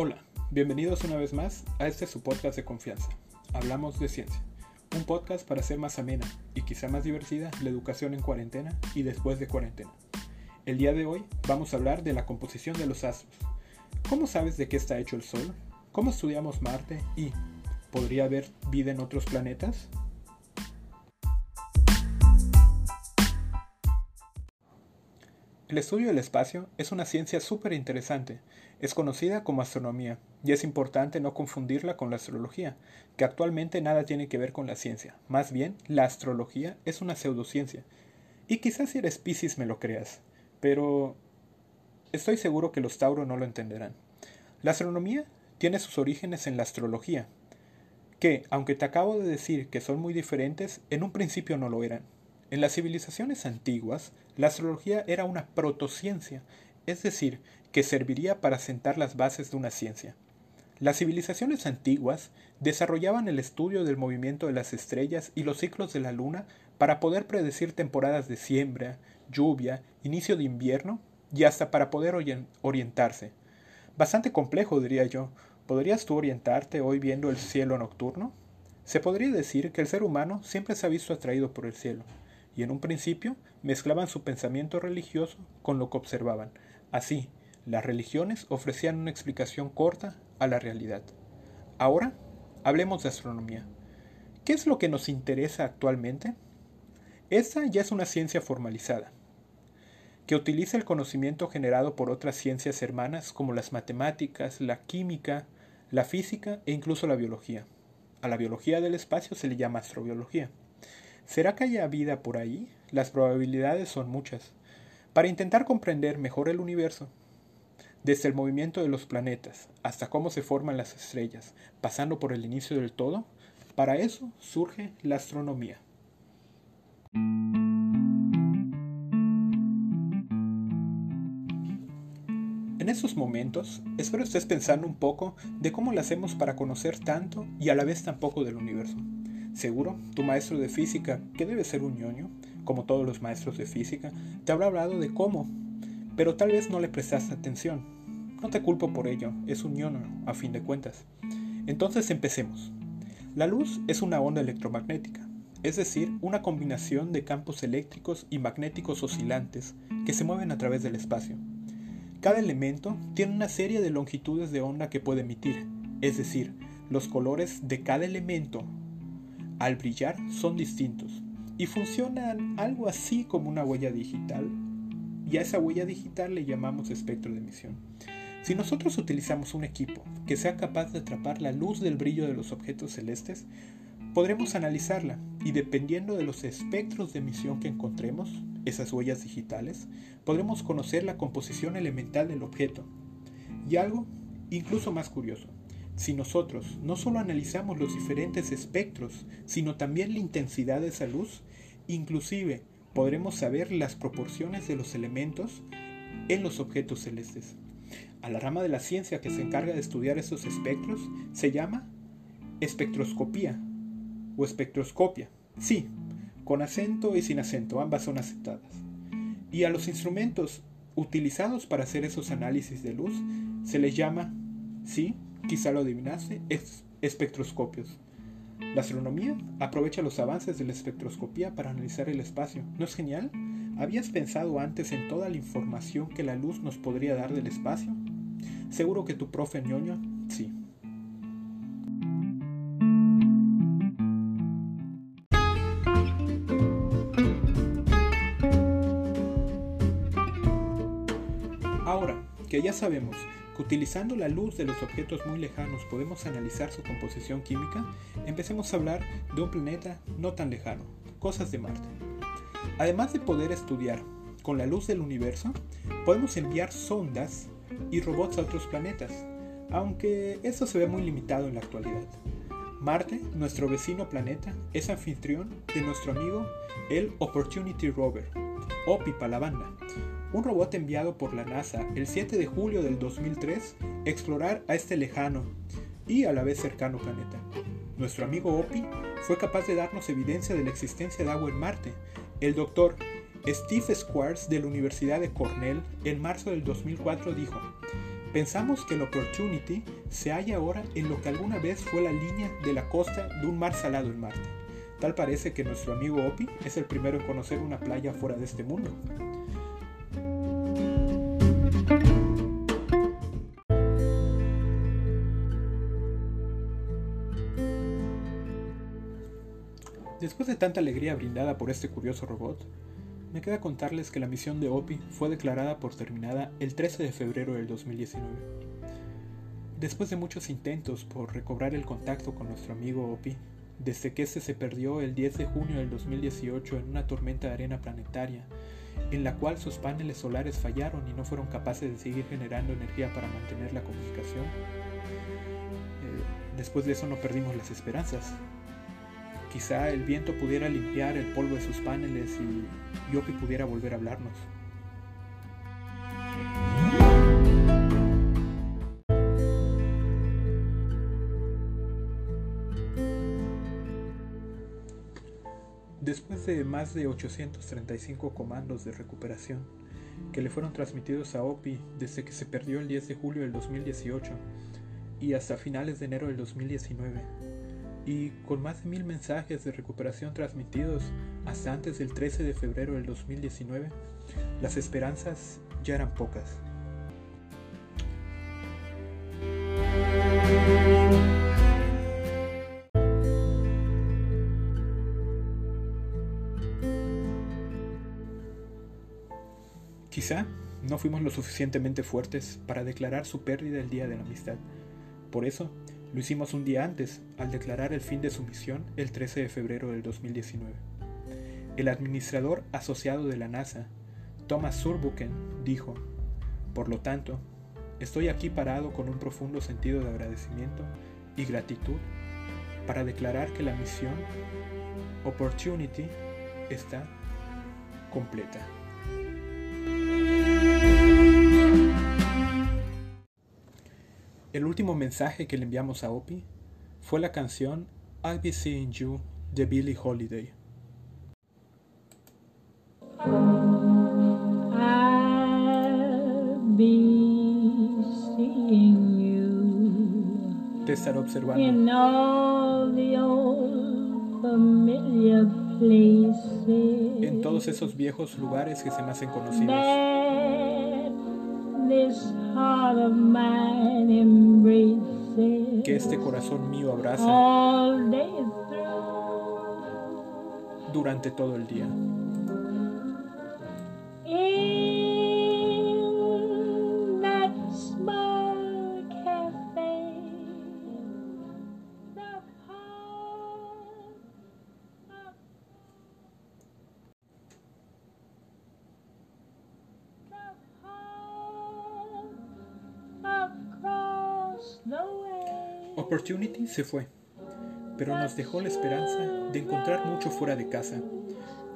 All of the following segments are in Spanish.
Hola, bienvenidos una vez más a este su podcast de confianza. Hablamos de ciencia. Un podcast para hacer más amena y quizá más divertida la educación en cuarentena y después de cuarentena. El día de hoy vamos a hablar de la composición de los astros. ¿Cómo sabes de qué está hecho el Sol? ¿Cómo estudiamos Marte? ¿Y podría haber vida en otros planetas? El estudio del espacio es una ciencia súper interesante. Es conocida como astronomía, y es importante no confundirla con la astrología, que actualmente nada tiene que ver con la ciencia. Más bien, la astrología es una pseudociencia. Y quizás si eres Piscis me lo creas, pero estoy seguro que los Tauro no lo entenderán. La astronomía tiene sus orígenes en la astrología, que, aunque te acabo de decir que son muy diferentes, en un principio no lo eran. En las civilizaciones antiguas, la astrología era una protociencia, es decir, que serviría para sentar las bases de una ciencia. Las civilizaciones antiguas desarrollaban el estudio del movimiento de las estrellas y los ciclos de la luna para poder predecir temporadas de siembra, lluvia, inicio de invierno y hasta para poder orientarse. Bastante complejo, diría yo. ¿Podrías tú orientarte hoy viendo el cielo nocturno? Se podría decir que el ser humano siempre se ha visto atraído por el cielo y en un principio mezclaban su pensamiento religioso con lo que observaban. Así, las religiones ofrecían una explicación corta a la realidad. Ahora, hablemos de astronomía. ¿Qué es lo que nos interesa actualmente? Esta ya es una ciencia formalizada, que utiliza el conocimiento generado por otras ciencias hermanas como las matemáticas, la química, la física e incluso la biología. A la biología del espacio se le llama astrobiología. ¿Será que haya vida por ahí? Las probabilidades son muchas. Para intentar comprender mejor el universo, desde el movimiento de los planetas hasta cómo se forman las estrellas, pasando por el inicio del todo, para eso surge la astronomía. En estos momentos, espero estés pensando un poco de cómo lo hacemos para conocer tanto y a la vez tan poco del universo. Seguro, tu maestro de física, que debe ser un ñoño, como todos los maestros de física, te habrá hablado de cómo, pero tal vez no le prestaste atención. No te culpo por ello, es un ñoño, a fin de cuentas. Entonces empecemos. La luz es una onda electromagnética, es decir, una combinación de campos eléctricos y magnéticos oscilantes que se mueven a través del espacio. Cada elemento tiene una serie de longitudes de onda que puede emitir, es decir, los colores de cada elemento al brillar son distintos y funcionan algo así como una huella digital y a esa huella digital le llamamos espectro de emisión. Si nosotros utilizamos un equipo que sea capaz de atrapar la luz del brillo de los objetos celestes, podremos analizarla y dependiendo de los espectros de emisión que encontremos, esas huellas digitales, podremos conocer la composición elemental del objeto. Y algo incluso más curioso, si nosotros no solo analizamos los diferentes espectros, sino también la intensidad de esa luz, inclusive podremos saber las proporciones de los elementos en los objetos celestes. A la rama de la ciencia que se encarga de estudiar esos espectros se llama espectroscopía o espectroscopia. Sí, con acento y sin acento, ambas son aceptadas. Y a los instrumentos utilizados para hacer esos análisis de luz se les llama, sí, quizá lo adivinaste, es espectroscopios. La astronomía aprovecha los avances de la espectroscopía para analizar el espacio. ¿No es genial? ¿Habías pensado antes en toda la información que la luz nos podría dar del espacio? Seguro que tu profe ñoño, sí. Ahora que ya sabemos utilizando la luz de los objetos muy lejanos podemos analizar su composición química, empecemos a hablar de un planeta no tan lejano, cosas de Marte. Además de poder estudiar con la luz del universo, podemos enviar sondas y robots a otros planetas, aunque eso se ve muy limitado en la actualidad. Marte, nuestro vecino planeta, es anfitrión de nuestro amigo el Opportunity Rover, OPI para la banda, un robot enviado por la NASA el 7 de julio del 2003 explorar a este lejano y a la vez cercano planeta. Nuestro amigo Opie fue capaz de darnos evidencia de la existencia de agua en Marte. El doctor Steve Squires de la Universidad de Cornell en marzo del 2004 dijo, Pensamos que el Opportunity se halla ahora en lo que alguna vez fue la línea de la costa de un mar salado en Marte. Tal parece que nuestro amigo Opi es el primero en conocer una playa fuera de este mundo. Después de tanta alegría brindada por este curioso robot, me queda contarles que la misión de OPI fue declarada por terminada el 13 de febrero del 2019. Después de muchos intentos por recobrar el contacto con nuestro amigo OPI, desde que este se perdió el 10 de junio del 2018 en una tormenta de arena planetaria, en la cual sus paneles solares fallaron y no fueron capaces de seguir generando energía para mantener la comunicación. Eh, después de eso no perdimos las esperanzas, Quizá el viento pudiera limpiar el polvo de sus paneles y Yopi pudiera volver a hablarnos. Después de más de 835 comandos de recuperación que le fueron transmitidos a OPI desde que se perdió el 10 de julio del 2018 y hasta finales de enero del 2019, y con más de mil mensajes de recuperación transmitidos hasta antes del 13 de febrero del 2019, las esperanzas ya eran pocas. Quizá no fuimos lo suficientemente fuertes para declarar su pérdida el día de la amistad. Por eso, lo hicimos un día antes, al declarar el fin de su misión el 13 de febrero del 2019. El administrador asociado de la NASA, Thomas Surbuchen, dijo, Por lo tanto, estoy aquí parado con un profundo sentido de agradecimiento y gratitud para declarar que la misión Opportunity está completa. El último mensaje que le enviamos a Opie fue la canción I'll Be Seeing You de Billie Holiday. Te estaré observando. en todos esos viejos lugares que se me hacen conocidos que este corazón mío abraza durante todo el día. Opportunity se fue, pero nos dejó la esperanza de encontrar mucho fuera de casa.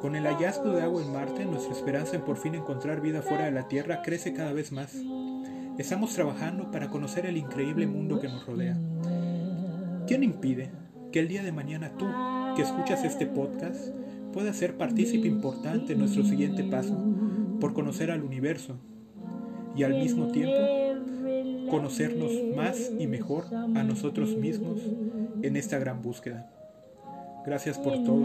Con el hallazgo de agua en Marte, nuestra esperanza en por fin encontrar vida fuera de la Tierra crece cada vez más. Estamos trabajando para conocer el increíble mundo que nos rodea. ¿Quién impide que el día de mañana tú, que escuchas este podcast, puedas ser partícipe importante en nuestro siguiente paso por conocer al universo y al mismo tiempo conocernos más y mejor a nosotros mismos en esta gran búsqueda. Gracias por todo,